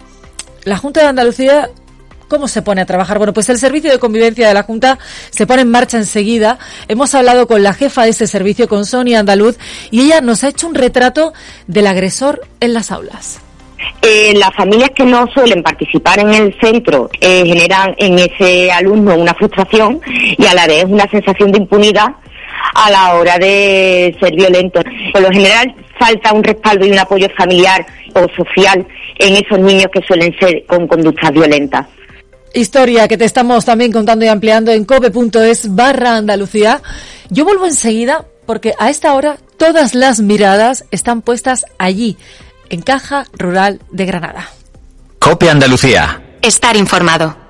la Junta de Andalucía ¿Cómo se pone a trabajar? Bueno, pues el servicio de convivencia de la Junta se pone en marcha enseguida. Hemos hablado con la jefa de este servicio, con Sonia Andaluz, y ella nos ha hecho un retrato del agresor en las aulas. Eh, las familias que no suelen participar en el centro eh, generan en ese alumno una frustración y a la vez una sensación de impunidad a la hora de ser violento. Por lo general falta un respaldo y un apoyo familiar o social en esos niños que suelen ser con conductas violentas. Historia que te estamos también contando y ampliando en cope.es barra Andalucía. Yo vuelvo enseguida porque a esta hora todas las miradas están puestas allí, en Caja Rural de Granada. Cope Andalucía. Estar informado.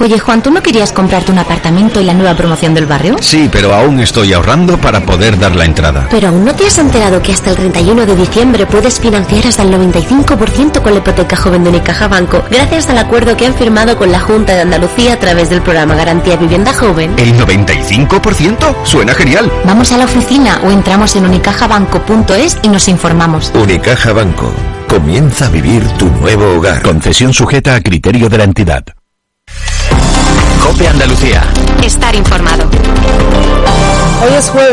Oye, Juan, ¿tú no querías comprarte un apartamento en la nueva promoción del barrio? Sí, pero aún estoy ahorrando para poder dar la entrada. Pero aún no te has enterado que hasta el 31 de diciembre puedes financiar hasta el 95% con la hipoteca joven de Unicaja Banco, gracias al acuerdo que han firmado con la Junta de Andalucía a través del programa Garantía Vivienda Joven. ¿El 95%? Suena genial. Vamos a la oficina o entramos en unicajabanco.es y nos informamos. Unicaja Banco. Comienza a vivir tu nuevo hogar. Concesión sujeta a criterio de la entidad. Cope Andalucía. Estar informado. Hoy es jueves.